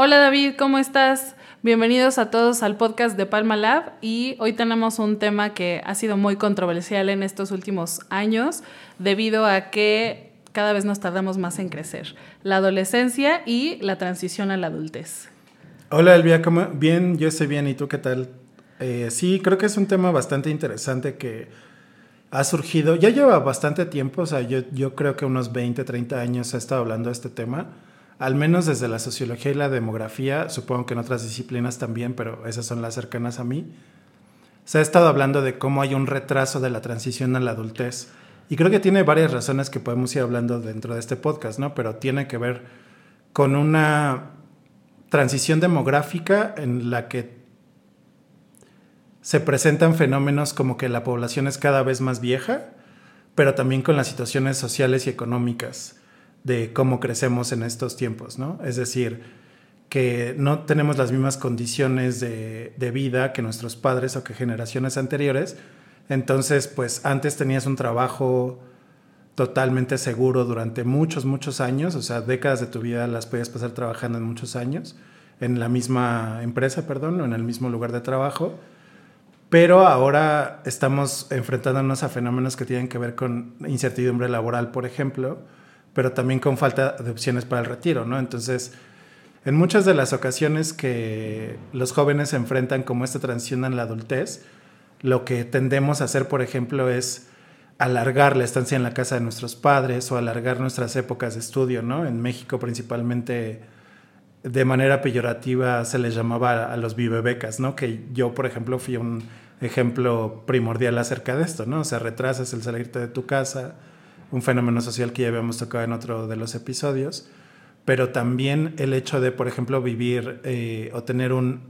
Hola David, ¿cómo estás? Bienvenidos a todos al podcast de Palma Lab y hoy tenemos un tema que ha sido muy controversial en estos últimos años debido a que cada vez nos tardamos más en crecer, la adolescencia y la transición a la adultez. Hola Elvia, ¿cómo? bien, yo estoy bien, ¿y tú qué tal? Eh, sí, creo que es un tema bastante interesante que ha surgido, ya lleva bastante tiempo, o sea, yo, yo creo que unos 20, 30 años ha estado hablando de este tema al menos desde la sociología y la demografía, supongo que en otras disciplinas también, pero esas son las cercanas a mí, se ha estado hablando de cómo hay un retraso de la transición a la adultez. Y creo que tiene varias razones que podemos ir hablando dentro de este podcast, ¿no? Pero tiene que ver con una transición demográfica en la que se presentan fenómenos como que la población es cada vez más vieja, pero también con las situaciones sociales y económicas de cómo crecemos en estos tiempos, ¿no? Es decir, que no tenemos las mismas condiciones de, vida que nuestros padres o que generaciones anteriores. Entonces, pues antes tenías un trabajo totalmente seguro durante muchos, muchos años, o sea, décadas de tu vida las podías pasar trabajando en muchos años, en la misma empresa, perdón, o en el mismo lugar de trabajo. Pero ahora estamos enfrentándonos a fenómenos que tienen que ver con incertidumbre laboral, por ejemplo, pero también con falta de opciones para el retiro, ¿no? Entonces, en muchas de las ocasiones que los jóvenes se enfrentan como esta transición en la adultez, lo que tendemos a hacer, por ejemplo, es alargar la estancia en la casa de nuestros padres o alargar nuestras épocas de estudio, ¿no? En México principalmente de manera peyorativa se les llamaba a los vivebecas, ¿no? Que yo, por ejemplo, fui un ejemplo primordial acerca de esto, ¿no? O sea, retrasas el salirte de tu casa, un fenómeno social que ya habíamos tocado en otro de los episodios, pero también el hecho de, por ejemplo, vivir eh, o tener un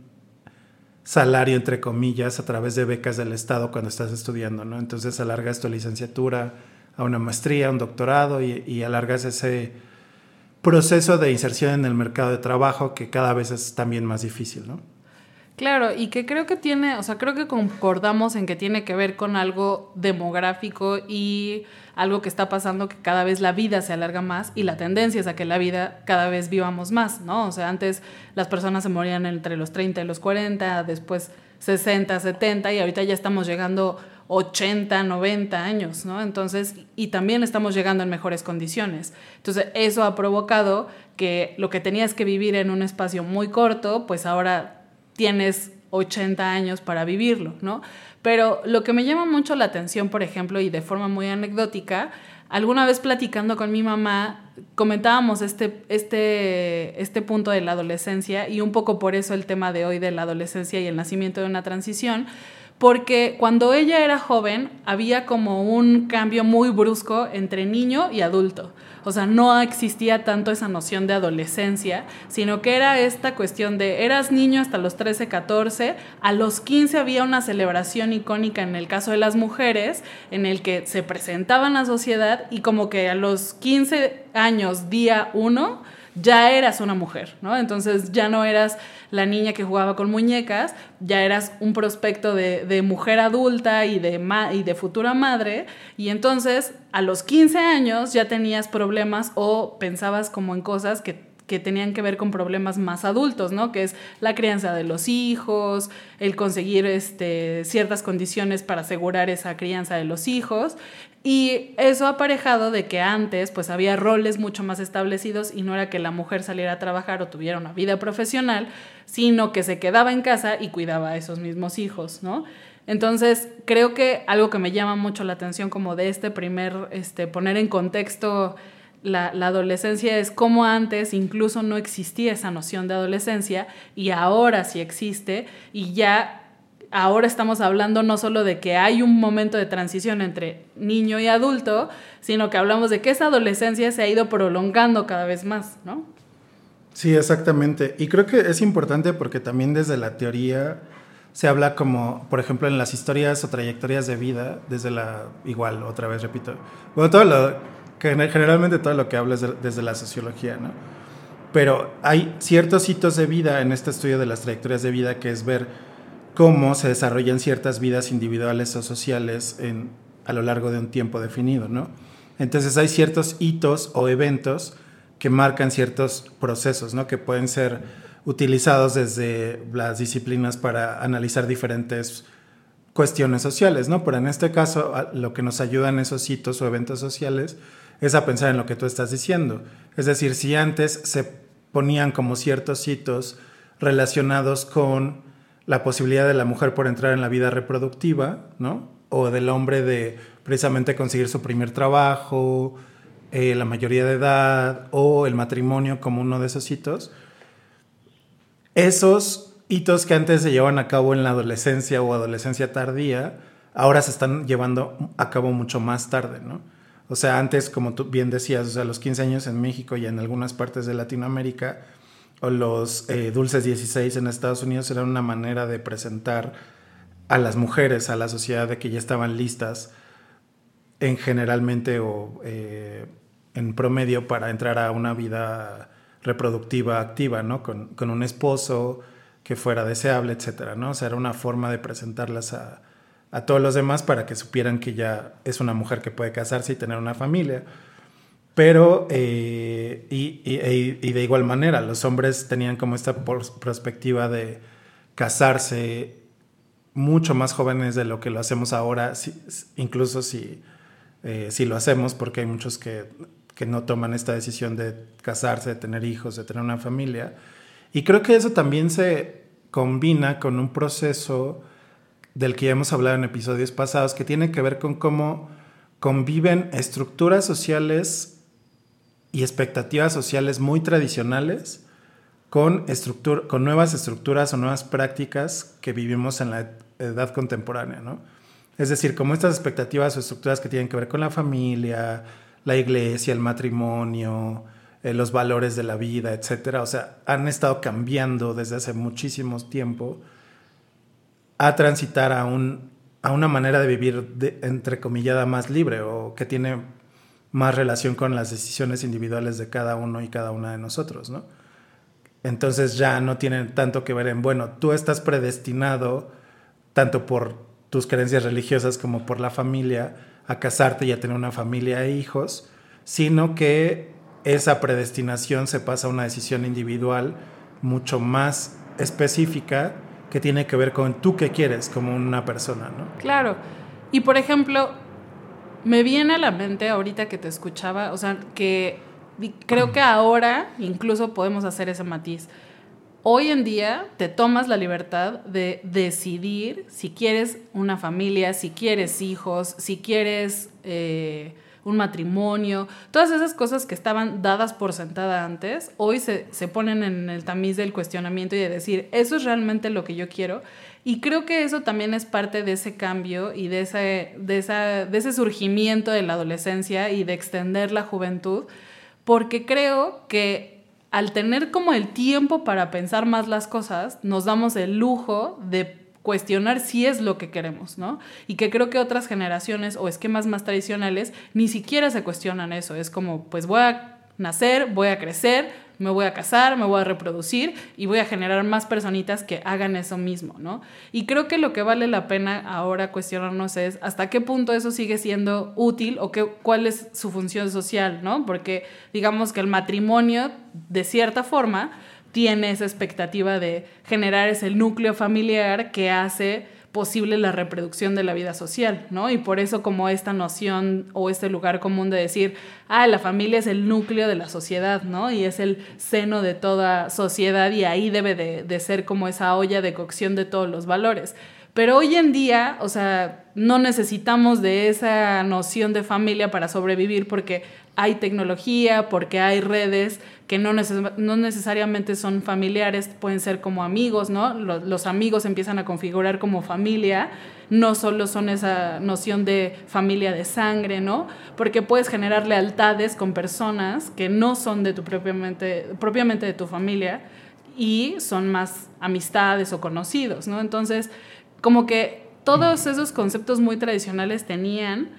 salario, entre comillas, a través de becas del Estado cuando estás estudiando, ¿no? Entonces alargas tu licenciatura a una maestría, un doctorado y, y alargas ese proceso de inserción en el mercado de trabajo que cada vez es también más difícil, ¿no? Claro, y que creo que tiene, o sea, creo que concordamos en que tiene que ver con algo demográfico y algo que está pasando que cada vez la vida se alarga más y la tendencia es a que la vida cada vez vivamos más, ¿no? O sea, antes las personas se morían entre los 30 y los 40, después 60, 70 y ahorita ya estamos llegando 80, 90 años, ¿no? Entonces, y también estamos llegando en mejores condiciones. Entonces, eso ha provocado que lo que tenías que vivir en un espacio muy corto, pues ahora tienes 80 años para vivirlo, ¿no? Pero lo que me llama mucho la atención, por ejemplo, y de forma muy anecdótica, alguna vez platicando con mi mamá, comentábamos este, este, este punto de la adolescencia y un poco por eso el tema de hoy de la adolescencia y el nacimiento de una transición, porque cuando ella era joven había como un cambio muy brusco entre niño y adulto. O sea, no existía tanto esa noción de adolescencia, sino que era esta cuestión de eras niño hasta los 13, 14, a los 15 había una celebración icónica en el caso de las mujeres, en el que se presentaban a la sociedad y como que a los 15 años, día 1, ya eras una mujer, ¿no? Entonces ya no eras la niña que jugaba con muñecas, ya eras un prospecto de, mujer adulta y de, futura madre, y entonces a los 15 años ya tenías problemas o pensabas como en cosas que que tenían que ver con problemas más adultos, ¿no? Que es la crianza de los hijos, el conseguir este, ciertas condiciones para asegurar esa crianza de los hijos. Y eso aparejado de que antes pues había roles mucho más establecidos y no era que la mujer saliera a trabajar o tuviera una vida profesional, sino que se quedaba en casa y cuidaba a esos mismos hijos, ¿no? Entonces, creo que algo que me llama mucho la atención como de este primer, este, poner en contexto la, adolescencia es como antes incluso no existía esa noción de adolescencia y ahora sí existe y ya ahora estamos hablando no solo de que hay un momento de transición entre niño y adulto, sino que hablamos de que esa adolescencia se ha ido prolongando cada vez más, ¿no? Sí, exactamente. Y creo que es importante porque también desde la teoría se habla como, por ejemplo, en las historias o trayectorias de vida, desde la, igual, otra vez repito, bueno, todo lo, generalmente todo lo que hablas desde la sociología, ¿no? Pero hay ciertos hitos de vida en este estudio de las trayectorias de vida que es ver cómo se desarrollan ciertas vidas individuales o sociales en, a lo largo de un tiempo definido, ¿no? Entonces hay ciertos hitos o eventos que marcan ciertos procesos, ¿no? Que pueden ser utilizados desde las disciplinas para analizar diferentes cuestiones sociales, ¿no? Pero en este caso, lo que nos ayudan esos hitos o eventos sociales es a pensar en lo que tú estás diciendo. Es decir, si antes se ponían como ciertos hitos relacionados con la posibilidad de la mujer por entrar en la vida reproductiva, ¿no? O del hombre de precisamente conseguir su primer trabajo, eh, la mayoría de edad o el matrimonio como uno de esos hitos. Esos hitos que antes se llevaban a cabo en la adolescencia o adolescencia tardía, ahora se están llevando a cabo mucho más tarde, ¿no? O sea, antes, como tú bien decías, o sea, los 15 años en México y en algunas partes de Latinoamérica, o los eh, dulces 16 en Estados Unidos, eran una manera de presentar a las mujeres, a la sociedad, de que ya estaban listas en generalmente o eh, en promedio para entrar a una vida reproductiva activa, ¿no? Con, con, un esposo que fuera deseable, etcétera, ¿no? O sea, era una forma de presentarlas a, a todos los demás para que supieran que ya es una mujer que puede casarse y tener una familia. Pero, eh, y, y, y, de igual manera, los hombres tenían como esta perspectiva de casarse mucho más jóvenes de lo que lo hacemos ahora, incluso si, eh, si lo hacemos, porque hay muchos que, que no toman esta decisión de casarse, de tener hijos, de tener una familia. Y creo que eso también se combina con un proceso del que ya hemos hablado en episodios pasados, que tiene que ver con cómo conviven estructuras sociales y expectativas sociales muy tradicionales con, con nuevas estructuras o nuevas prácticas que vivimos en la edad contemporánea, ¿no? Es decir, como estas expectativas o estructuras que tienen que ver con la familia, la iglesia, el matrimonio, eh, los valores de la vida, etcétera, o sea, han estado cambiando desde hace muchísimo tiempo a transitar a, un, a una manera de vivir, de, entrecomillada, más libre o que tiene más relación con las decisiones individuales de cada uno y cada una de nosotros, ¿no? Entonces ya no tiene tanto que ver en, bueno, tú estás predestinado, tanto por tus creencias religiosas como por la familia, a casarte y a tener una familia e hijos, sino que esa predestinación se pasa a una decisión individual mucho más específica que tiene que ver con tú qué quieres como una persona, ¿no? Claro. Y por ejemplo, me viene a la mente ahorita que te escuchaba, o sea, que creo que ahora incluso podemos hacer ese matiz. Hoy en día te tomas la libertad de decidir si quieres una familia, si quieres hijos, si quieres... Eh, un matrimonio, todas esas cosas que estaban dadas por sentada antes, hoy se, ponen en el tamiz del cuestionamiento y de decir, eso es realmente lo que yo quiero. Y creo que eso también es parte de ese cambio y de ese, de, esa, de ese surgimiento de la adolescencia y de extender la juventud, porque creo que al tener como el tiempo para pensar más las cosas, nos damos el lujo de cuestionar si es lo que queremos, ¿no? Y que creo que otras generaciones o esquemas más tradicionales ni siquiera se cuestionan eso. Es como, pues voy a nacer, voy a crecer, me voy a casar, me voy a reproducir y voy a generar más personitas que hagan eso mismo, ¿no? Y creo que lo que vale la pena ahora cuestionarnos es hasta qué punto eso sigue siendo útil o qué, cuál es su función social, ¿no? Porque digamos que el matrimonio, de cierta forma, tiene esa expectativa de generar ese núcleo familiar que hace posible la reproducción de la vida social, ¿no? Y por eso como esta noción o este lugar común de decir, ah, la familia es el núcleo de la sociedad, ¿no? Y es el seno de toda sociedad y ahí debe de, ser como esa olla de cocción de todos los valores. Pero hoy en día, o sea, no necesitamos de esa noción de familia para sobrevivir porque hay tecnología, porque hay redes que no, necesariamente son familiares, pueden ser como amigos, ¿no? Los, amigos empiezan a configurar como familia, no solo son esa noción de familia de sangre, ¿no? Porque puedes generar lealtades con personas que no son de tu propiamente de tu familia y son más amistades o conocidos, ¿no? Entonces, como que todos esos conceptos muy tradicionales tenían,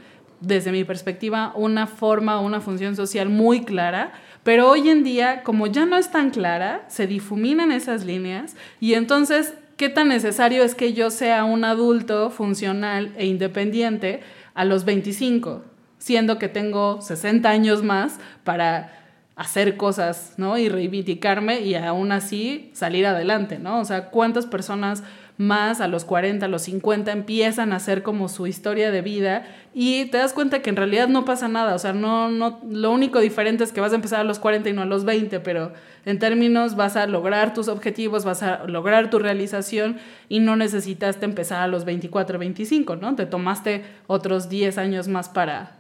desde mi perspectiva, una forma, una función social muy clara, pero hoy en día, como ya no es tan clara, se difuminan esas líneas y entonces, ¿qué tan necesario es que yo sea un adulto funcional e independiente a los 25, siendo que tengo 60 años más para hacer cosas, ¿no? Y reivindicarme y aún así salir adelante, ¿no? O sea, ¿cuántas personas más a los 40, a los 50 empiezan a hacer como su historia de vida y te das cuenta que en realidad no pasa nada, o sea, no, no, lo único diferente es que vas a empezar a los 40 y no a los 20, pero en términos vas a lograr tus objetivos, vas a lograr tu realización y no necesitaste empezar a los 24, 25, ¿no? Te tomaste otros 10 años más para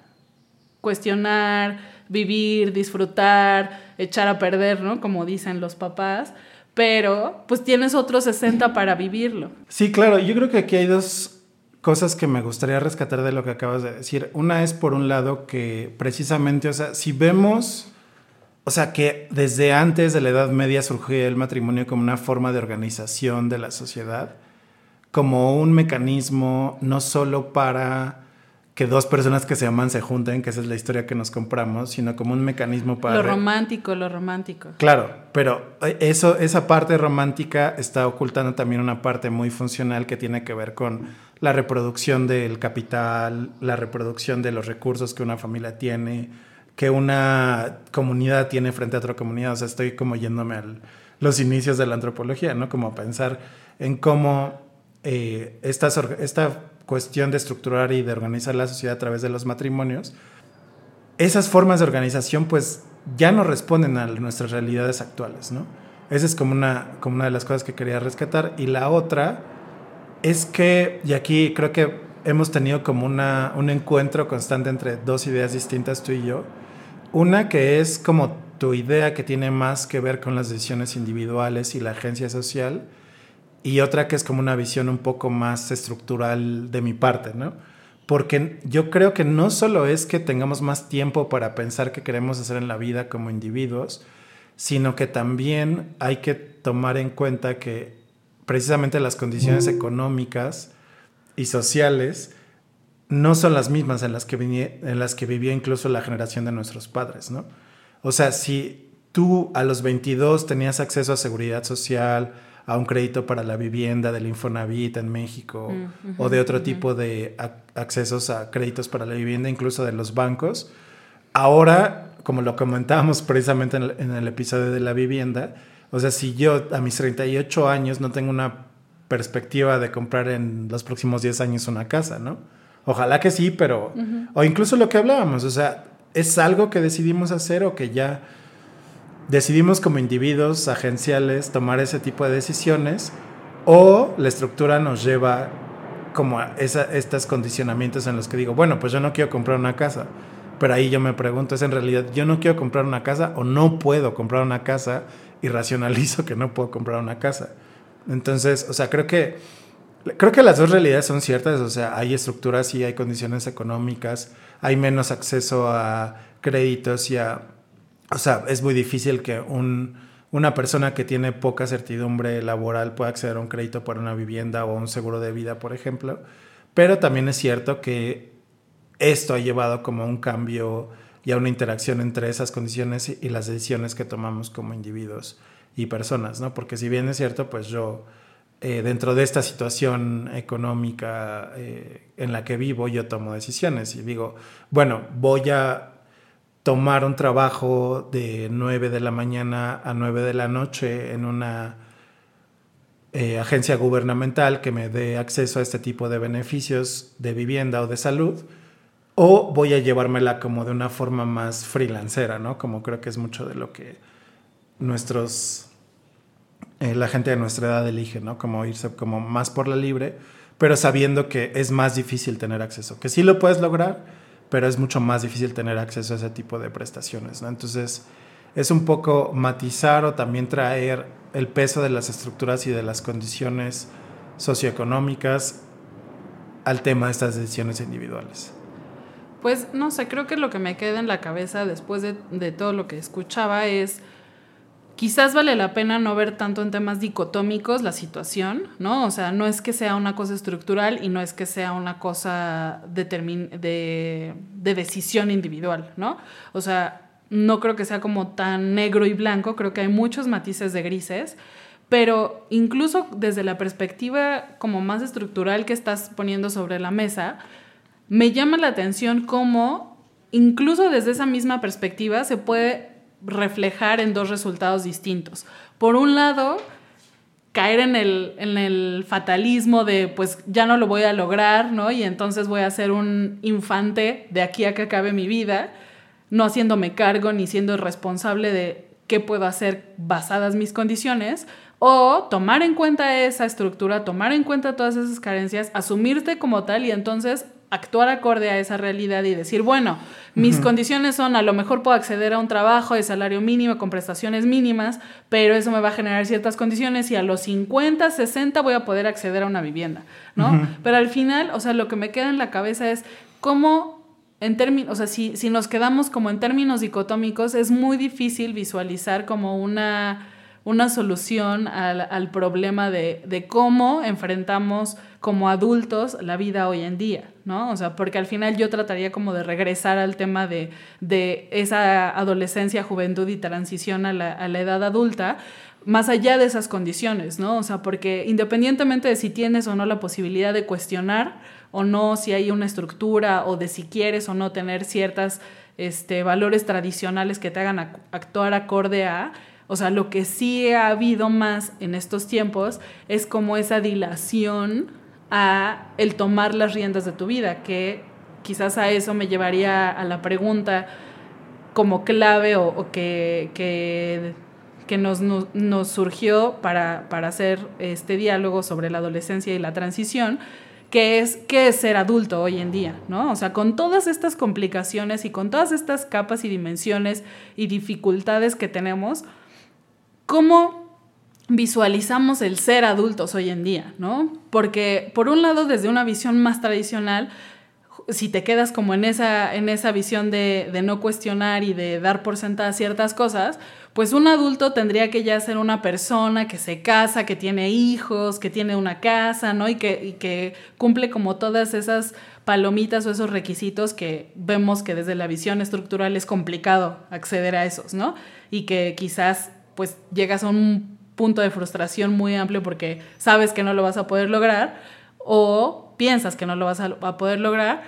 cuestionar, vivir, disfrutar, echar a perder, ¿no? Como dicen los papás pero pues tienes otros 60 para vivirlo. Sí, claro, yo creo que aquí hay dos cosas que me gustaría rescatar de lo que acabas de decir. Una es por un lado que precisamente, o sea, si vemos, o sea, que desde antes de la Edad Media surgió el matrimonio como una forma de organización de la sociedad, como un mecanismo no solo para que dos personas que se aman se junten, que esa es la historia que nos compramos, sino como un mecanismo para... Lo romántico, lo romántico. Claro, pero eh, eso, esa parte romántica está ocultando también una parte muy funcional que tiene que ver con la reproducción del capital, la reproducción de los recursos que una familia tiene, que una comunidad tiene frente a otra comunidad. O sea, estoy como yéndome a los inicios de la antropología, ¿no? Como pensar en cómo eh, esta, esta cuestión de estructurar y de organizar la sociedad a través de los matrimonios, esas formas de organización pues ya no responden a nuestras realidades actuales, ¿no? Esa es como una, como una de las cosas que quería rescatar. Y la otra es que, y aquí creo que hemos tenido como una, un encuentro constante entre dos ideas distintas, tú y yo. Una que es como tu idea que tiene más que ver con las decisiones individuales y la agencia social, y otra que es como una visión un poco más estructural de mi parte, ¿no? Porque yo creo que no solo es que tengamos más tiempo para pensar qué queremos hacer en la vida como individuos, sino que también hay que tomar en cuenta que precisamente las condiciones mm. económicas y sociales no son las mismas en las que, en las que vivía incluso la generación de nuestros padres, ¿no? O sea, si tú a los 22 tenías acceso a seguridad social, a un crédito para la vivienda del Infonavit en México mm, o de otro tipo de accesos a créditos para la vivienda, incluso de los bancos. Ahora, como lo comentábamos precisamente en el, episodio de la vivienda, o sea, si yo a mis 38 años no tengo una perspectiva de comprar en los próximos 10 años una casa, ¿no? Ojalá que sí, pero... O incluso lo que hablábamos, o sea, es algo que decidimos hacer o que ya decidimos como individuos agenciales tomar ese tipo de decisiones o la estructura nos lleva como a estos condicionamientos en los que digo, bueno, pues yo no quiero comprar una casa, pero ahí yo me pregunto, ¿es en realidad yo no quiero comprar una casa o no puedo comprar una casa y racionalizo que no puedo comprar una casa? Entonces, o sea, creo que, creo que las dos realidades son ciertas, o sea, hay estructuras y hay condiciones económicas, hay menos acceso a créditos y a o sea, es muy difícil que una persona que tiene poca certidumbre laboral pueda acceder a un crédito para una vivienda o un seguro de vida, por ejemplo. Pero también es cierto que esto ha llevado como a un cambio y a una interacción entre esas condiciones y las decisiones que tomamos como individuos y personas, ¿no? Porque si bien es cierto, pues yo, eh, dentro de esta situación económica eh, en la que vivo, yo tomo decisiones y digo, bueno, voy a tomar un trabajo de 9 de la mañana a 9 de la noche en una eh, agencia gubernamental que me dé acceso a este tipo de beneficios de vivienda o de salud, o voy a llevármela como de una forma más freelancera, ¿no? Como creo que es mucho de lo que nuestros, eh, la gente de nuestra edad elige, ¿no? Como irse como más por la libre, pero sabiendo que es más difícil tener acceso, que sí lo puedes lograr, pero es mucho más difícil tener acceso a ese tipo de prestaciones, ¿no? Entonces, es un poco matizar o también traer el peso de las estructuras y de las condiciones socioeconómicas al tema de estas decisiones individuales. Pues no sé, creo que lo que me queda en la cabeza después de, de todo lo que escuchaba es quizás vale la pena no ver tanto en temas dicotómicos la situación, ¿no? O sea, no es que sea una cosa estructural y no es que sea una cosa de, de decisión individual, ¿no? O sea, no creo que sea como tan negro y blanco, creo que hay muchos matices de grises, pero incluso desde la perspectiva como más estructural que estás poniendo sobre la mesa, me llama la atención cómo incluso desde esa misma perspectiva se puede reflejar en dos resultados distintos. Por un lado, caer en el, en el fatalismo de pues ya no lo voy a lograr, ¿no? Y entonces voy a ser un infante de aquí a que acabe mi vida, no haciéndome cargo ni siendo responsable de qué puedo hacer basadas mis condiciones, o tomar en cuenta esa estructura, tomar en cuenta todas esas carencias, asumirte como tal y entonces actuar acorde a esa realidad y decir, bueno, mis condiciones son, a lo mejor puedo acceder a un trabajo de salario mínimo con prestaciones mínimas, pero eso me va a generar ciertas condiciones y a los 50, 60 voy a poder acceder a una vivienda, ¿no? Pero al final, o sea, lo que me queda en la cabeza es cómo en términos, o sea, si, si nos quedamos como en términos dicotómicos, es muy difícil visualizar como una una solución al, problema de, cómo enfrentamos como adultos la vida hoy en día, ¿no? O sea, porque al final yo trataría como de regresar al tema de, esa adolescencia, juventud y transición a la, a la edad adulta, más allá de esas condiciones, ¿no? O sea, porque independientemente de si tienes o no la posibilidad de cuestionar o no, si hay una estructura o de si quieres o no tener ciertas este, valores tradicionales que te hagan actuar acorde a, o sea, lo que sí ha habido más en estos tiempos es como esa dilación a el tomar las riendas de tu vida, que quizás a eso me llevaría a la pregunta como clave o, que, que, nos, nos, surgió para, para hacer este diálogo sobre la adolescencia y la transición, que es qué es ser adulto hoy en día, ¿no? O sea, con todas estas complicaciones y con todas estas capas y dimensiones y dificultades que tenemos, ¿cómo visualizamos el ser adultos hoy en día, ¿no? Porque por un lado, desde una visión más tradicional, si te quedas como en esa, en esa visión de, no cuestionar y de dar por sentadas ciertas cosas, pues un adulto tendría que ya ser una persona que se casa, que tiene hijos, que tiene una casa, ¿no? Y que, y que cumple como todas esas palomitas o esos requisitos que vemos que desde la visión estructural es complicado acceder a esos, ¿no? Y que quizás pues llegas a un punto de frustración muy amplio porque sabes que no lo vas a poder lograr o piensas que no lo vas a, poder lograr.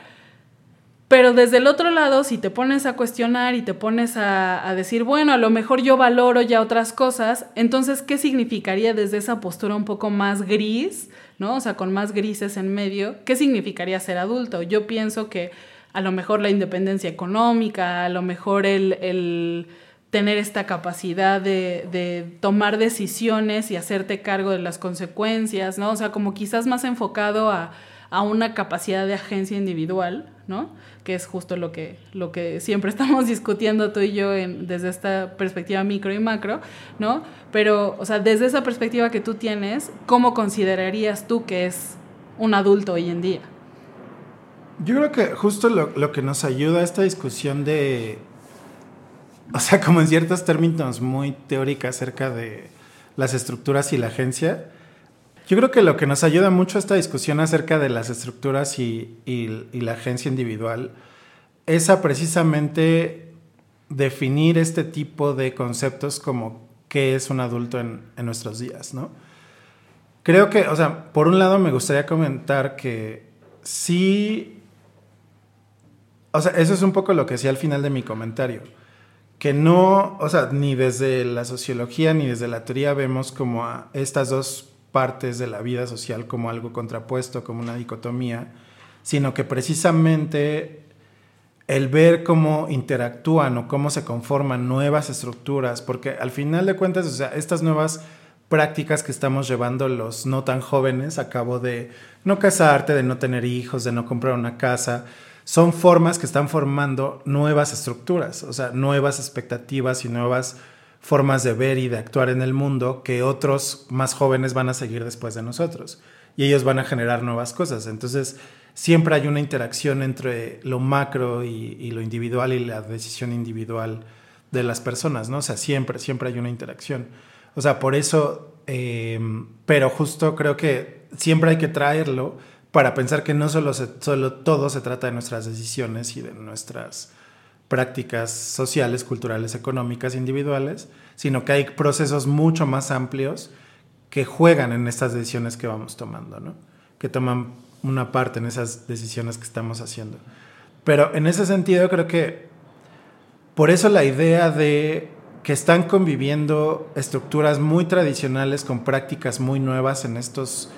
Pero desde el otro lado, si te pones a cuestionar y te pones a, decir, bueno, a lo mejor yo valoro ya otras cosas, entonces, ¿qué significaría desde esa postura un poco más gris, ¿no? O sea, con más grises en medio, ¿qué significaría ser adulto? Yo pienso que a lo mejor la independencia económica, a lo mejor el tener esta capacidad de, tomar decisiones y hacerte cargo de las consecuencias, ¿no? O sea, como quizás más enfocado a, una capacidad de agencia individual, ¿no? Que es justo lo que, lo que siempre estamos discutiendo tú y yo desde esta perspectiva micro y macro, ¿no? Pero, o sea, desde esa perspectiva que tú tienes, ¿cómo considerarías tú que es un adulto hoy en día? Yo creo que justo lo, lo que nos ayuda a esta discusión de o sea, como en ciertos términos muy teóricos acerca de las estructuras y la agencia. Yo creo que lo que nos ayuda mucho a esta discusión acerca de las estructuras y, la agencia individual es a precisamente definir este tipo de conceptos como qué es un adulto en, en nuestros días, ¿no? Creo que, o sea, por un lado me gustaría comentar que sí, o sea, eso es un poco lo que decía al final de mi comentario que no, o sea, ni desde la sociología ni desde la teoría vemos como a estas dos partes de la vida social como algo contrapuesto, como una dicotomía, sino que precisamente el ver cómo interactúan o cómo se conforman nuevas estructuras, porque al final de cuentas, o sea, estas nuevas prácticas que estamos llevando los no tan jóvenes a cabo de no casarte, de no tener hijos, de no comprar una casa, son formas que están formando nuevas estructuras, o sea, nuevas expectativas y nuevas formas de ver y de actuar en el mundo que otros más jóvenes van a seguir después de nosotros. Y ellos van a generar nuevas cosas. Entonces, siempre hay una interacción entre lo macro y, lo individual y la decisión individual de las personas, ¿no? O sea, siempre, siempre hay una interacción. O sea, por eso, eh, pero justo creo que siempre hay que traerlo para pensar que no solo, solo todo se trata de nuestras decisiones y de nuestras prácticas sociales, culturales, económicas, individuales, sino que hay procesos mucho más amplios que juegan en estas decisiones que vamos tomando, ¿no? que toman una parte en esas decisiones que estamos haciendo. Pero en ese sentido creo que por eso la idea de que están conviviendo estructuras muy tradicionales con prácticas muy nuevas en estos,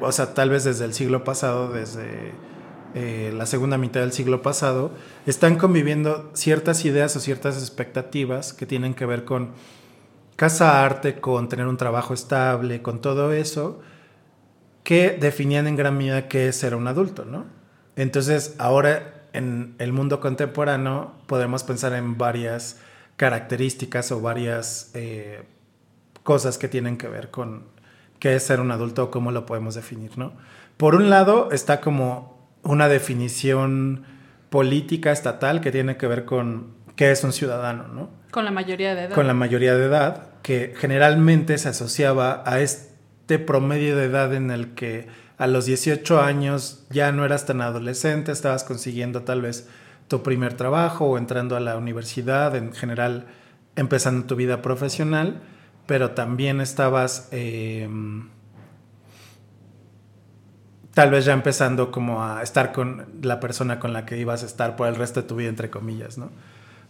o sea, tal vez desde el siglo pasado, desde eh, la segunda mitad del siglo pasado, están conviviendo ciertas ideas o ciertas expectativas que tienen que ver con casarte, con tener un trabajo estable, con todo eso, que definían en gran medida qué es ser un adulto, ¿no? Entonces, ahora en el mundo contemporáneo podemos pensar en varias características o varias eh, cosas que tienen que ver con qué es ser un adulto o cómo lo podemos definir, ¿no? Por un lado está como una definición política estatal que tiene que ver con qué es un ciudadano, ¿no? Con la mayoría de edad. Con la mayoría de edad, que generalmente se asociaba a este promedio de edad en el que a los 18 años ya no eras tan adolescente, estabas consiguiendo tal vez tu primer trabajo o entrando a la universidad, en general empezando tu vida profesional, pero también estabas em, tal vez ya empezando como a estar con la persona con la que ibas a estar por el resto de tu vida, entre comillas, ¿no?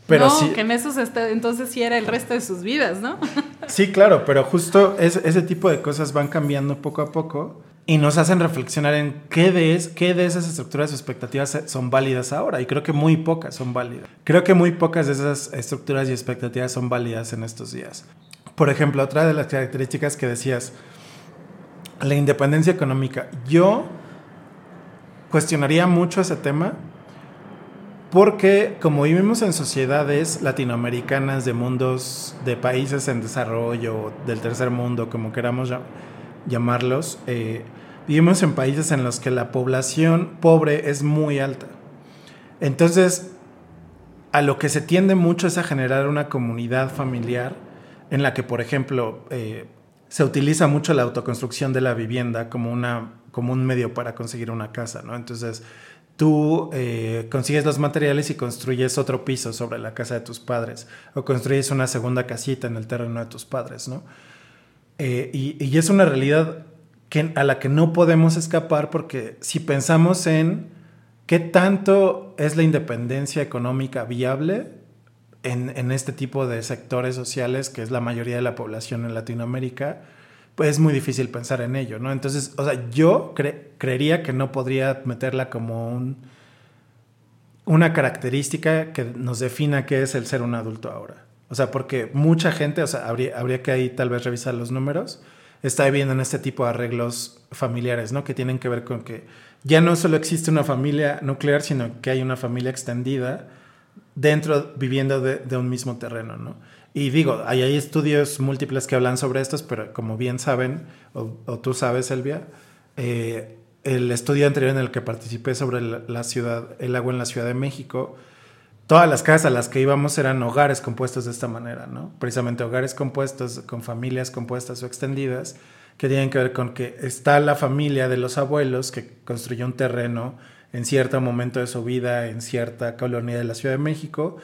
Pero no, que en esos entonces sí era el resto de sus vidas, ¿no? sí, claro, pero justo ese tipo de cosas van cambiando poco a poco y nos hacen reflexionar en qué de, qué de esas estructuras o expectativas son válidas ahora. Y creo que muy pocas son válidas. Creo que muy pocas de esas estructuras y expectativas son válidas en estos días. Por ejemplo, otra de las características que decías, la independencia económica. Yo cuestionaría mucho ese tema porque como vivimos en sociedades latinoamericanas de mundos, de países en desarrollo, del tercer mundo, como queramos llamarlos, eh, vivimos en países en los que la población pobre es muy alta. Entonces, a lo que se tiende mucho es a generar una comunidad familiar en la que, por ejemplo, eh, se utiliza mucho la autoconstrucción de la vivienda como, una, como un medio para conseguir una casa, ¿no? Entonces, tú eh, consigues los materiales y construyes otro piso sobre la casa de tus padres o construyes una segunda casita en el terreno de tus padres, ¿no? Eh, y, es una realidad que, a la que no podemos escapar porque si pensamos en qué tanto es la independencia económica viable en, este tipo de sectores sociales, que es la mayoría de la población en Latinoamérica, pues es muy difícil pensar en ello, ¿no? Entonces, o sea, yo creería que no podría meterla como un, una característica que nos defina qué es el ser un adulto ahora. O sea, porque mucha gente, o sea, habría, habría que ahí tal vez revisar los números, está viviendo en este tipo de arreglos familiares, ¿no? Que tienen que ver con que ya no solo existe una familia nuclear, sino que hay una familia extendida dentro, viviendo de, un mismo terreno, ¿no? Y digo, hay, hay, estudios múltiples que hablan sobre estos, pero como bien saben, o, tú sabes, Elvia, eh, el estudio anterior en el que participé sobre la ciudad, el agua en la Ciudad de México, todas las casas a las que íbamos eran hogares compuestos de esta manera, ¿no? Precisamente hogares compuestos con familias compuestas o extendidas que tienen que ver con que está la familia de los abuelos que construyó un terreno en cierto momento de su vida en cierta colonia de la Ciudad de México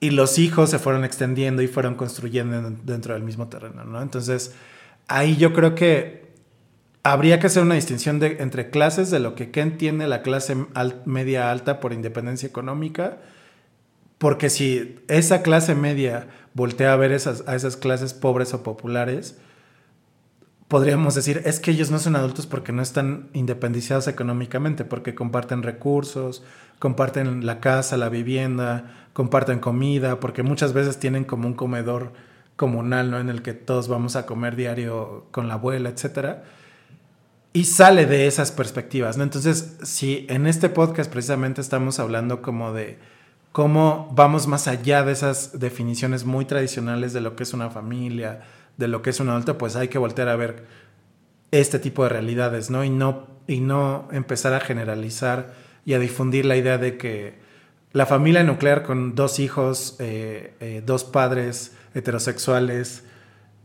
y los hijos se fueron extendiendo y fueron construyendo dentro del mismo terreno, ¿no? Entonces, ahí yo creo que habría que hacer una distinción de, entre clases de lo que ¿qué entiende la clase media alta por independencia económica, porque si esa clase media voltea a ver esas, a esas clases pobres o populares, podríamos decir, es que ellos no son adultos porque no están independizados económicamente, porque comparten recursos, comparten la casa, la vivienda, comparten comida, porque muchas veces tienen como un comedor comunal, ¿no? En el que todos vamos a comer diario con la abuela, etcétera y sale de esas perspectivas, ¿no? Entonces, si en este podcast precisamente estamos hablando como de cómo vamos más allá de esas definiciones muy tradicionales de lo que es una familia, de lo que es un adulto, pues hay que voltear a ver este tipo de realidades, ¿no? Y no, y no empezar a generalizar y a difundir la idea de que la familia nuclear con dos hijos, eh, eh, dos padres heterosexuales,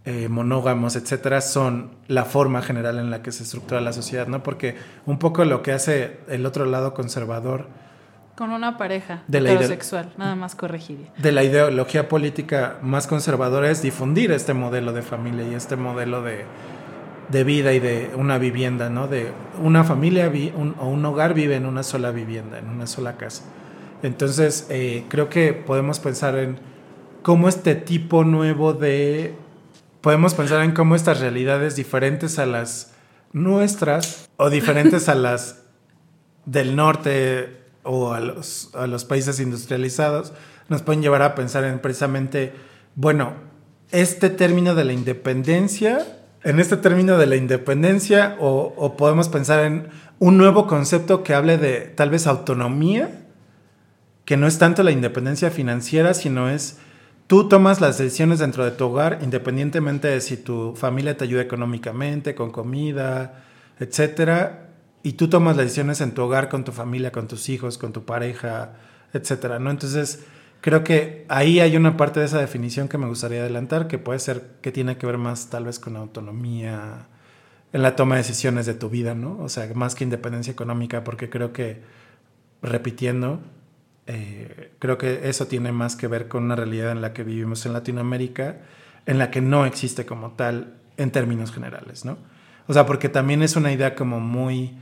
eh, monógamos, etcétera, son la forma general en la que se estructura la sociedad, ¿no? Porque un poco lo que hace el otro lado conservador. Con una pareja heterosexual, nada más corregir. De la ideología política más conservadora es difundir este modelo de familia y este modelo de, vida y de una vivienda, ¿no? De una familia o un hogar vive en una sola vivienda, en una sola casa. Entonces, eh, creo que podemos pensar en cómo este tipo nuevo de... Podemos pensar en cómo estas realidades diferentes a las nuestras o diferentes a las del norte o a los, a los países industrializados nos pueden llevar a pensar en precisamente, bueno, este término de la independencia, en este término de la independencia o, o podemos pensar en un nuevo concepto que hable de tal vez autonomía, que no es tanto la independencia financiera, sino es tú tomas las decisiones dentro de tu hogar independientemente de si tu familia te ayuda económicamente, con comida, etcétera, y tú tomas las decisiones en tu hogar con tu familia, con tus hijos, con tu pareja, etcétera, ¿no? Entonces, creo que ahí hay una parte de esa definición que me gustaría adelantar, que puede ser que tiene que ver más tal vez con autonomía en la toma de decisiones de tu vida, ¿no? O sea, más que independencia económica, porque creo que, repitiendo, eh, creo que eso tiene más que ver con una realidad en la que vivimos en Latinoamérica, en la que no existe como tal en términos generales, ¿no? O sea, porque también es una idea como muy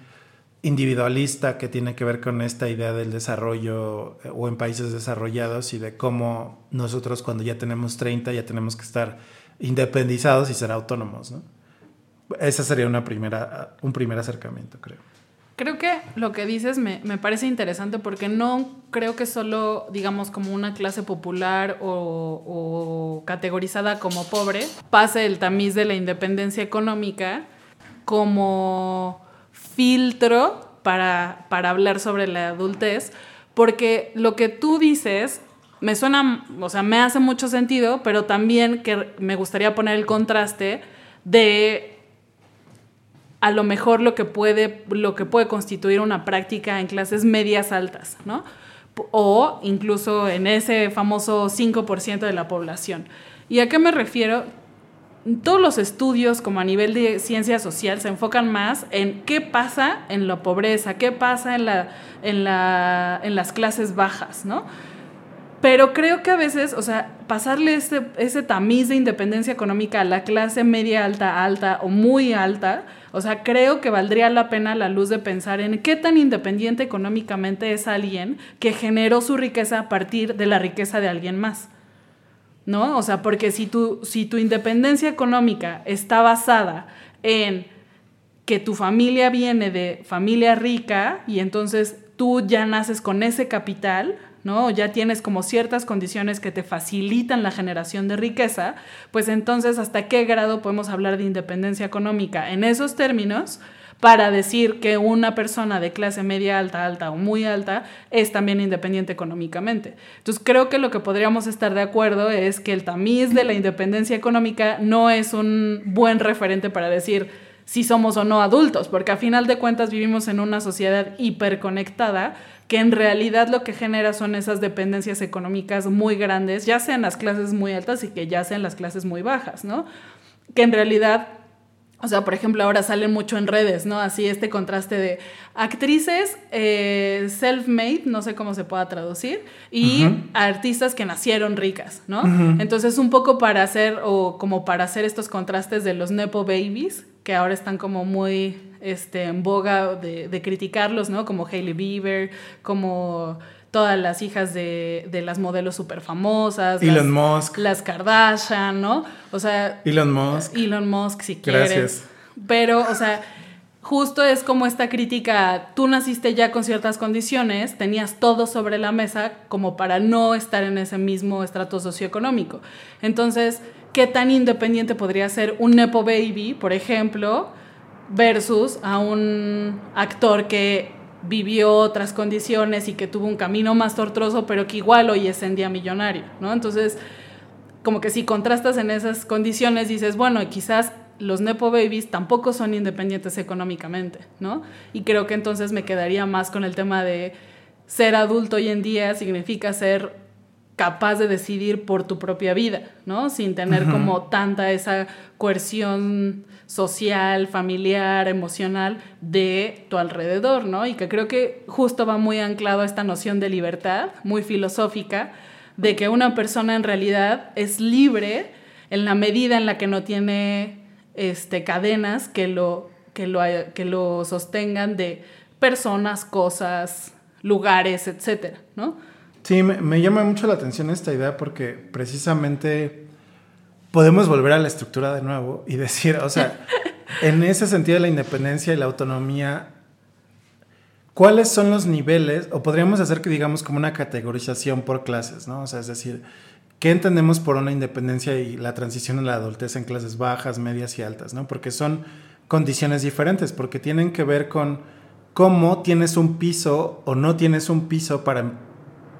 individualista que tiene que ver con esta idea del desarrollo eh, o en países desarrollados y de cómo nosotros cuando ya tenemos 30 ya tenemos que estar independizados y ser autónomos, ¿no? Ese sería una primera, un primer acercamiento, creo. Creo que lo que dices me, me, parece interesante porque no creo que solo, digamos, como una clase popular o, o, categorizada como pobre pase el tamiz de la independencia económica como filtro para, para hablar sobre la adultez, porque lo que tú dices me suena, o sea, me hace mucho sentido, pero también que me gustaría poner el contraste de a lo mejor lo que puede, lo que puede constituir una práctica en clases medias altas, ¿no? O incluso en ese famoso 5% de la población. ¿Y a qué me refiero? Todos los estudios, como a nivel de ciencia social, se enfocan más en qué pasa en la pobreza, qué pasa en, la, en, la, en las clases bajas, ¿no? Pero creo que a veces, o sea, pasarle ese, ese tamiz de independencia económica a la clase media alta, alta o muy alta, o sea, creo que valdría la pena la luz de pensar en qué tan independiente económicamente es alguien que generó su riqueza a partir de la riqueza de alguien más. ¿No? O sea, porque si tu, si tu independencia económica está basada en que tu familia viene de familia rica y entonces tú ya naces con ese capital, ¿no? Ya tienes como ciertas condiciones que te facilitan la generación de riqueza, pues entonces hasta qué grado podemos hablar de independencia económica en esos términos para decir que una persona de clase media alta, alta o muy alta es también independiente económicamente. Entonces creo que lo que podríamos estar de acuerdo es que el tamiz de la independencia económica no es un buen referente para decir si somos o no adultos, porque a final de cuentas vivimos en una sociedad hiperconectada que en realidad lo que genera son esas dependencias económicas muy grandes, ya sea en las clases muy altas y que ya sea en las clases muy bajas, ¿no? Que en realidad o sea, por ejemplo, ahora sale mucho en redes, ¿no? Así este contraste de actrices eh, self-made, no sé cómo se pueda traducir, y artistas que nacieron ricas, ¿no? Entonces, un poco para hacer, o como para hacer estos contrastes de los Nepo Babies, que ahora están como muy este, en boga de, de criticarlos, ¿no? Como Hailey Bieber, como todas las hijas de, de las modelos súper famosas. Elon Musk. Las Kardashian, ¿no? O sea... Elon Musk. Elon Musk, si quieres. Gracias. Pero, o sea, justo es como esta crítica, tú naciste ya con ciertas condiciones, tenías todo sobre la mesa como para no estar en ese mismo estrato socioeconómico. Entonces, ¿qué tan independiente podría ser un Nepo Baby, por ejemplo, versus a un actor que vivió otras condiciones y que tuvo un camino más tortuoso, pero que igual hoy es en día millonario, ¿no? Entonces, como que si contrastas en esas condiciones, dices, bueno, quizás los Nepo Babies tampoco son independientes económicamente, ¿no? Y creo que entonces me quedaría más con el tema de ser adulto hoy en día significa ser capaz de decidir por tu propia vida, ¿no? Sin tener como tanta esa coerción social, familiar, emocional de tu alrededor, ¿no? Y que creo que justo va muy anclado a esta noción de libertad, muy filosófica, de que una persona en realidad es libre en la medida en la que no tiene este, cadenas que lo, que, lo, que lo sostengan de personas, cosas, lugares, etcétera, ¿no? Sí, me, llama mucho la atención esta idea porque precisamente podemos volver a la estructura de nuevo y decir, o sea, en ese sentido de la independencia y la autonomía, ¿cuáles son los niveles? O podríamos hacer que digamos como una categorización por clases, ¿no? O sea, es decir, ¿qué entendemos por una independencia y la transición a la adultez en clases bajas, medias y altas, ¿no? Porque son condiciones diferentes, porque tienen que ver con cómo tienes un piso o no tienes un piso para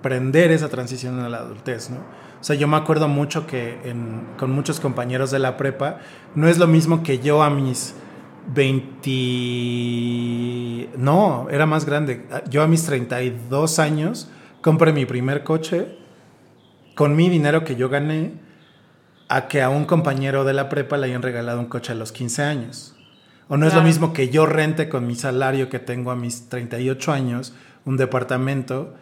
emprender esa transición a la adultez, ¿no? O sea, yo me acuerdo mucho que con muchos compañeros de la prepa, no es lo mismo que yo a mis 20... No, era más grande. Yo a mis 32 años compré mi primer coche con mi dinero que yo gané a que a un compañero de la prepa le hayan regalado un coche a los 15 años. O no es lo mismo que yo rente con mi salario que tengo a mis 38 años un departamento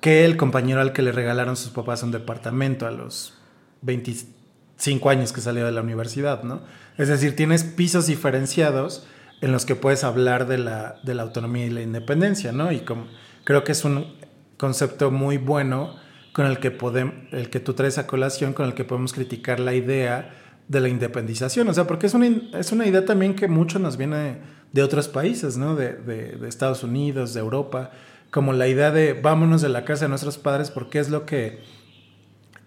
que el compañero al que le regalaron sus papás un departamento a los 25 años que salió de la universidad, ¿no? Es decir, tienes pisos diferenciados en los que puedes hablar de la, de la autonomía y la independencia, ¿no? Y como, creo que es un concepto muy bueno con el que, podemos, el que tú traes a colación, con el que podemos criticar la idea de la independización, o sea, porque es una, es una idea también que mucho nos viene de otros países, ¿no? De, de, Estados Unidos, de Europa, como la idea de vámonos de la casa de nuestros padres porque es lo que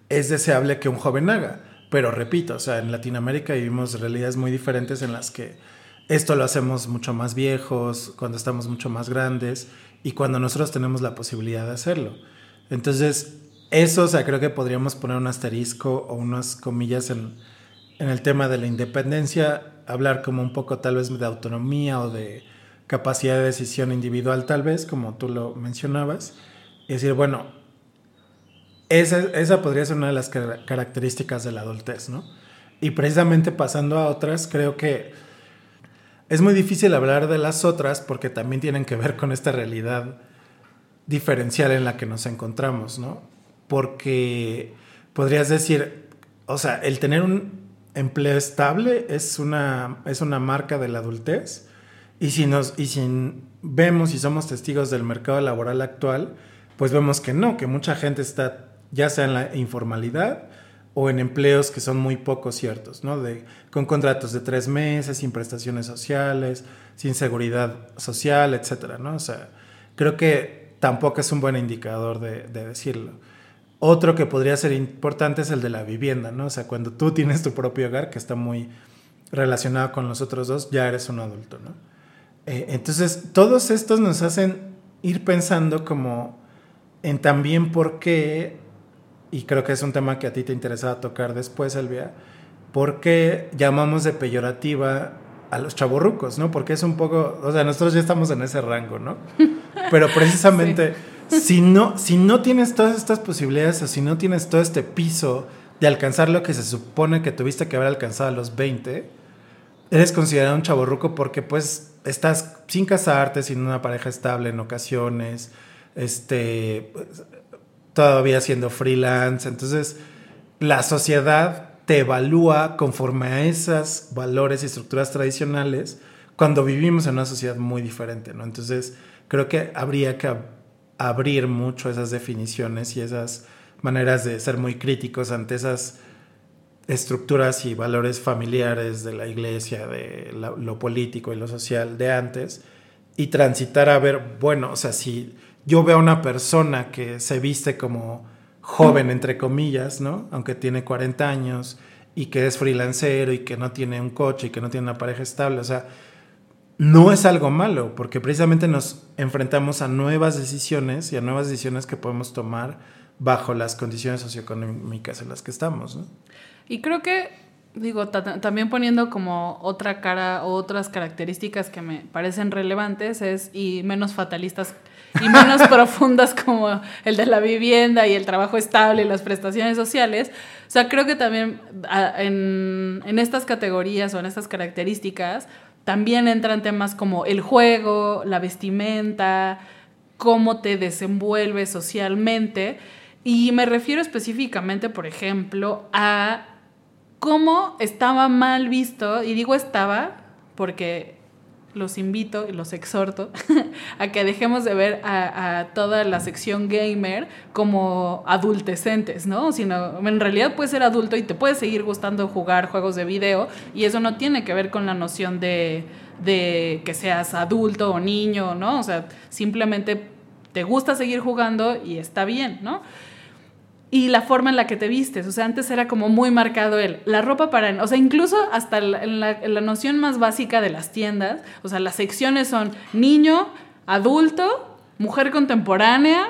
es deseable que un joven haga. Pero repito, o sea, en Latinoamérica vivimos realidades muy diferentes en las que esto lo hacemos mucho más viejos, cuando estamos mucho más grandes y cuando nosotros tenemos la posibilidad de hacerlo. Entonces, eso, o sea, creo que podríamos poner un asterisco o unas comillas en, en el tema de la independencia, hablar como un poco tal vez de autonomía o de capacidad de decisión individual tal vez, como tú lo mencionabas, y decir, bueno, esa, esa podría ser una de las características de la adultez, ¿no? Y precisamente pasando a otras, creo que es muy difícil hablar de las otras porque también tienen que ver con esta realidad diferencial en la que nos encontramos, ¿no? Porque podrías decir, o sea, el tener un empleo estable es una, es una marca de la adultez. Y si, nos, y si vemos y somos testigos del mercado laboral actual, pues vemos que no, que mucha gente está ya sea en la informalidad o en empleos que son muy poco ciertos, ¿no? De, con contratos de tres meses, sin prestaciones sociales, sin seguridad social, etcétera, ¿no? O sea, creo que tampoco es un buen indicador de, de decirlo. Otro que podría ser importante es el de la vivienda, ¿no? O sea, cuando tú tienes tu propio hogar, que está muy relacionado con los otros dos, ya eres un adulto, ¿no? Eh, entonces, todos estos nos hacen ir pensando como en también por qué, y creo que es un tema que a ti te interesaba tocar después, Elvia, por qué llamamos de peyorativa a los chavorrucos, ¿no? Porque es un poco, o sea, nosotros ya estamos en ese rango, ¿no? Pero precisamente si no, si no tienes todas estas posibilidades o si no tienes todo este piso de alcanzar lo que se supone que tuviste que haber alcanzado a los 20, eres considerado un chaborruco porque pues estás sin casarte, sin una pareja estable en ocasiones, este, todavía siendo freelance. Entonces, la sociedad te evalúa conforme a esos valores y estructuras tradicionales cuando vivimos en una sociedad muy diferente, ¿no? Entonces, creo que habría que abrir mucho esas definiciones y esas maneras de ser muy críticos ante esas estructuras y valores familiares de la iglesia, de lo político y lo social de antes, y transitar a ver, bueno, o sea, si yo veo a una persona que se viste como joven, entre comillas, ¿no? Aunque tiene 40 años y que es freelancero y que no tiene un coche y que no tiene una pareja estable, o sea, no es algo malo, porque precisamente nos enfrentamos a nuevas decisiones y a nuevas decisiones que podemos tomar bajo las condiciones socioeconómicas en las que estamos. Y creo que, digo, también poniendo como otra cara o otras características que me parecen relevantes es y menos fatalistas y menos profundas como el de la vivienda y el trabajo estable y las prestaciones sociales. O sea, creo que también en, en estas categorías o en estas características también entran temas como el juego, la vestimenta, cómo te desenvuelves socialmente. Y me refiero específicamente, por ejemplo, a cómo estaba mal visto, y digo estaba porque los invito y los exhorto a que dejemos de ver a, toda la sección gamer como adultecentes, ¿no? Sino en realidad puedes ser adulto y te puede seguir gustando jugar juegos de video y eso no tiene que ver con la noción de, de que seas adulto o niño, ¿no? O sea, simplemente te gusta seguir jugando y está bien, ¿no? Y la forma en la que te vistes. O sea, antes era como muy marcado el, la ropa para, o sea, incluso hasta en la, noción más básica de las tiendas, o sea, las secciones son niño, adulto, mujer contemporánea,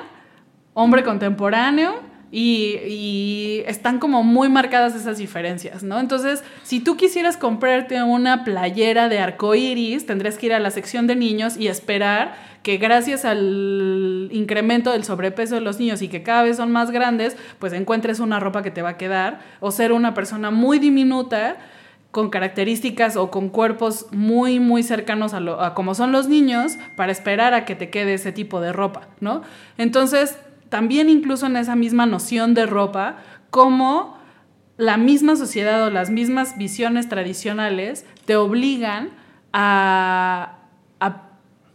hombre contemporáneo. Y, están como muy marcadas esas diferencias, ¿no? Entonces, si tú quisieras comprarte una playera de arco iris, tendrías que ir a la sección de niños y esperar que gracias al incremento del sobrepeso de los niños y que cada vez son más grandes, pues encuentres una ropa que te va a quedar o ser una persona muy diminuta con características o con cuerpos muy, muy cercanos a, lo, a como son los niños para esperar a que te quede ese tipo de ropa, ¿no? Entonces, también incluso en esa misma noción de ropa, como la misma sociedad o las mismas visiones tradicionales te obligan a, a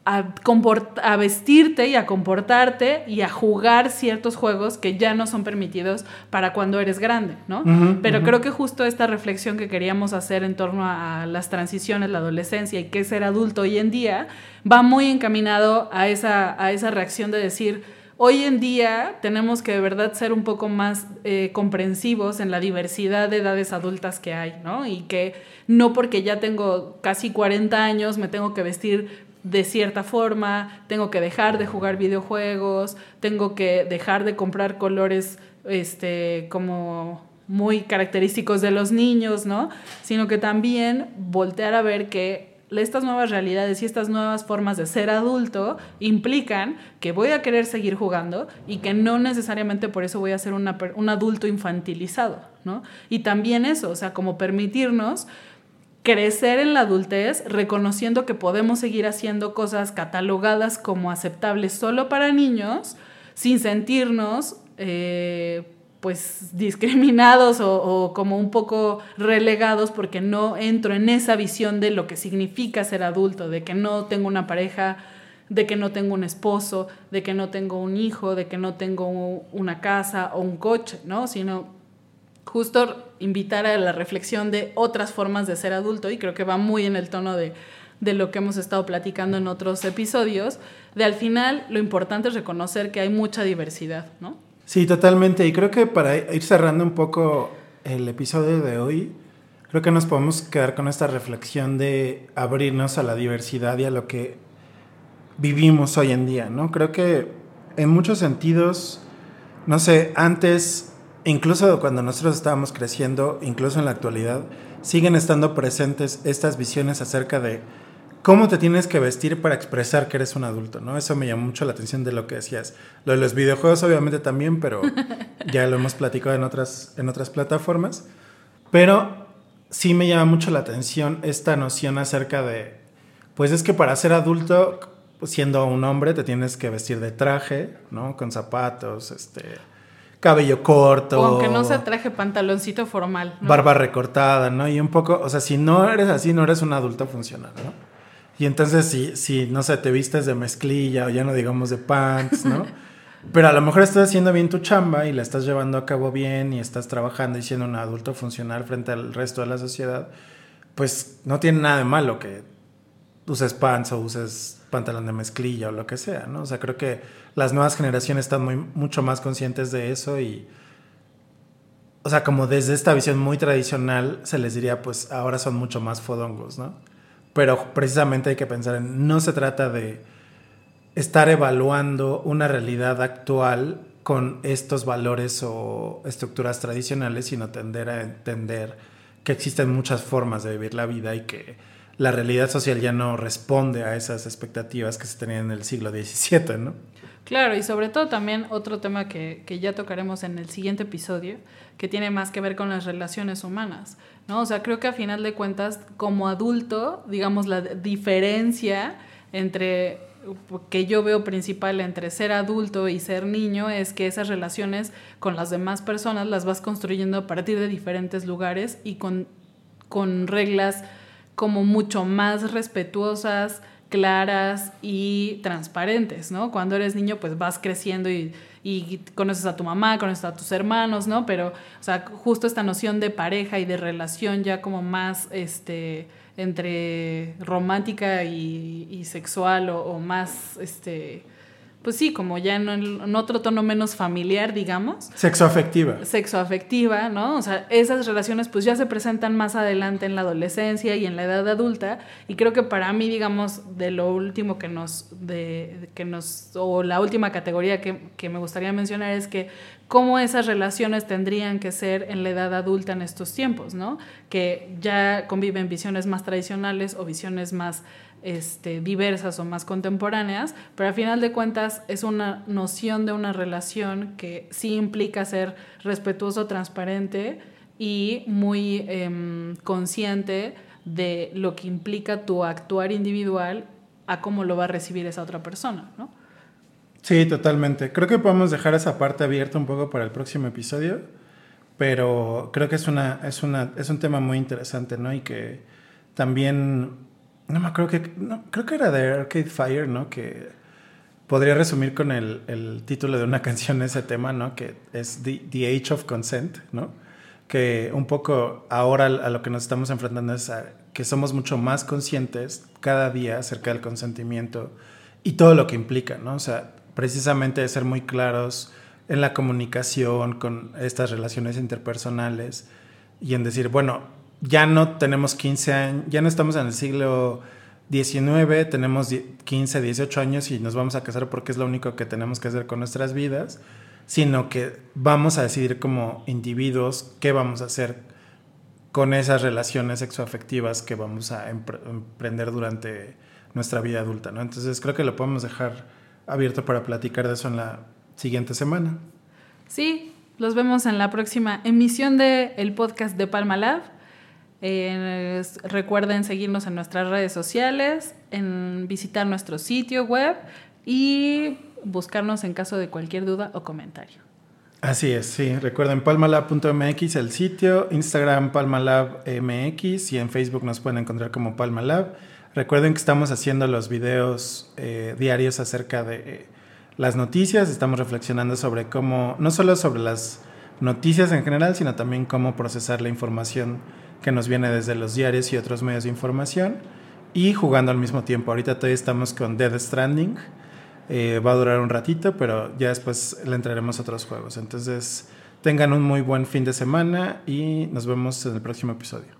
a, vestirte y a comportarte y a jugar ciertos juegos que ya no son permitidos para cuando eres grande, ¿no? Pero creo que justo esta reflexión que queríamos hacer en torno a, las transiciones, la adolescencia y qué es ser adulto hoy en día, va muy encaminado a esa, a esa reacción de decir, hoy en día tenemos que de verdad ser un poco más eh, comprensivos en la diversidad de edades adultas que hay, ¿no? Y que no porque ya tengo casi 40 años me tengo que vestir de cierta forma, tengo que dejar de jugar videojuegos, tengo que dejar de comprar colores este, como muy característicos de los niños, ¿no? Sino que también voltear a ver que estas nuevas realidades y estas nuevas formas de ser adulto implican que voy a querer seguir jugando y que no necesariamente por eso voy a ser un adulto infantilizado, ¿no? Y también eso, o sea, como permitirnos crecer en la adultez reconociendo que podemos seguir haciendo cosas catalogadas como aceptables solo para niños sin sentirnos eh, pues discriminados o, como un poco relegados porque no entro en esa visión de lo que significa ser adulto, de que no tengo una pareja, de que no tengo un esposo, de que no tengo un hijo, de que no tengo una casa o un coche, ¿no? Sino justo invitar a la reflexión de otras formas de ser adulto y creo que va muy en el tono de, lo que hemos estado platicando en otros episodios, de al final lo importante es reconocer que hay mucha diversidad, ¿no? Sí, totalmente. Y creo que para ir cerrando un poco el episodio de hoy, creo que nos podemos quedar con esta reflexión de abrirnos a la diversidad y a lo que vivimos hoy en día, ¿no? Creo que en muchos sentidos, no sé, antes incluso cuando nosotros estábamos creciendo, incluso en la actualidad, siguen estando presentes estas visiones acerca de cómo te tienes que vestir para expresar que eres un adulto, ¿no? Eso me llamó mucho la atención de lo que decías. Lo de los videojuegos obviamente también, pero ya lo hemos platicado en otras, en otras plataformas. Pero sí me llama mucho la atención esta noción acerca de, pues es que para ser adulto, siendo un hombre, te tienes que vestir de traje, ¿no? Con zapatos, este cabello corto. O aunque no se traje pantaloncito formal. Barba recortada, ¿no? Y un poco, o sea, si no eres así, no eres un adulto funcional, ¿no? Y entonces si, si, no sé, te vistes de mezclilla o ya no digamos de pants, ¿no? Pero a lo mejor estás haciendo bien tu chamba y la estás llevando a cabo bien y estás trabajando y siendo un adulto funcional frente al resto de la sociedad, pues no tiene nada de malo que uses pants o uses pantalón de mezclilla o lo que sea, ¿no? O sea, creo que las nuevas generaciones están muy, mucho más conscientes de eso y, o sea, como desde esta visión muy tradicional se les diría, pues ahora son mucho más fodongos, ¿no? Pero precisamente hay que pensar en, no se trata de estar evaluando una realidad actual con estos valores o estructuras tradicionales, sino tender a entender que existen muchas formas de vivir la vida y que la realidad social ya no responde a esas expectativas que se tenían en el siglo XVII, ¿no? Claro, y sobre todo también otro tema que, ya tocaremos en el siguiente episodio, que tiene más que ver con las relaciones humanas, ¿no? O sea, creo que a final de cuentas, como adulto, digamos, la diferencia entre que yo veo principal entre ser adulto y ser niño es que esas relaciones con las demás personas las vas construyendo a partir de diferentes lugares y con, con reglas como mucho más respetuosas, claras y transparentes, ¿no? Cuando eres niño, pues vas creciendo y, y, conoces a tu mamá, conoces a tus hermanos, ¿no? Pero, o sea, justo esta noción de pareja y de relación ya como más, este, entre romántica y, sexual o, o, más, este, pues sí, como ya en, otro tono menos familiar, digamos. Sexoafectiva. Sexoafectiva, ¿no? O sea, esas relaciones pues ya se presentan más adelante en la adolescencia y en la edad adulta. Y creo que para mí, digamos, de lo último que nos, de, que nos, o la última categoría que, que me gustaría mencionar es que cómo esas relaciones tendrían que ser en la edad adulta en estos tiempos, ¿no? Que ya conviven visiones más tradicionales o visiones más este, diversas o más contemporáneas, pero al final de cuentas es una noción de una relación que sí implica ser respetuoso, transparente y muy em, consciente de lo que implica tu actuar individual a cómo lo va a recibir esa otra persona, ¿no? Sí, totalmente. Creo que podemos dejar esa parte abierta un poco para el próximo episodio, pero creo que es, una, es, una, es un tema muy interesante, ¿no? Y que también no me acuerdo que. creo que era de Arcade Fire, ¿no? Que podría resumir con el, el, título de una canción ese tema, ¿no? Que es The, The, Age of Consent, ¿no? Que un poco ahora a lo que nos estamos enfrentando es a que somos mucho más conscientes cada día acerca del consentimiento y todo lo que implica, ¿no? O sea, precisamente ser muy claros en la comunicación con estas relaciones interpersonales y en decir, bueno, ya no tenemos 15 años, ya no estamos en el siglo XIX, tenemos 15, 18 años y nos vamos a casar porque es lo único que tenemos que hacer con nuestras vidas, sino que vamos a decidir como individuos qué vamos a hacer con esas relaciones sexoafectivas que vamos a emprender durante nuestra vida adulta, ¿no? Entonces creo que lo podemos dejar abierto para platicar de eso en la siguiente semana. Sí, los vemos en la próxima emisión de el podcast de Palma Lab. Eh, recuerden seguirnos en nuestras redes sociales, en visitar nuestro sitio web y buscarnos en caso de cualquier duda o comentario. Así es, sí. Recuerden palmalab.mx el sitio, Instagram palmalabmx y en Facebook nos pueden encontrar como palmalab. Recuerden que estamos haciendo los videos eh, diarios acerca de las noticias, estamos reflexionando sobre cómo, no solo sobre las noticias en general, sino también cómo procesar la información que nos viene desde los diarios y otros medios de información y jugando al mismo tiempo. Ahorita todavía estamos con Dead Stranding. Eh, va a durar un ratito, pero ya después le entraremos a otros juegos. Entonces, tengan un muy buen fin de semana y nos vemos en el próximo episodio.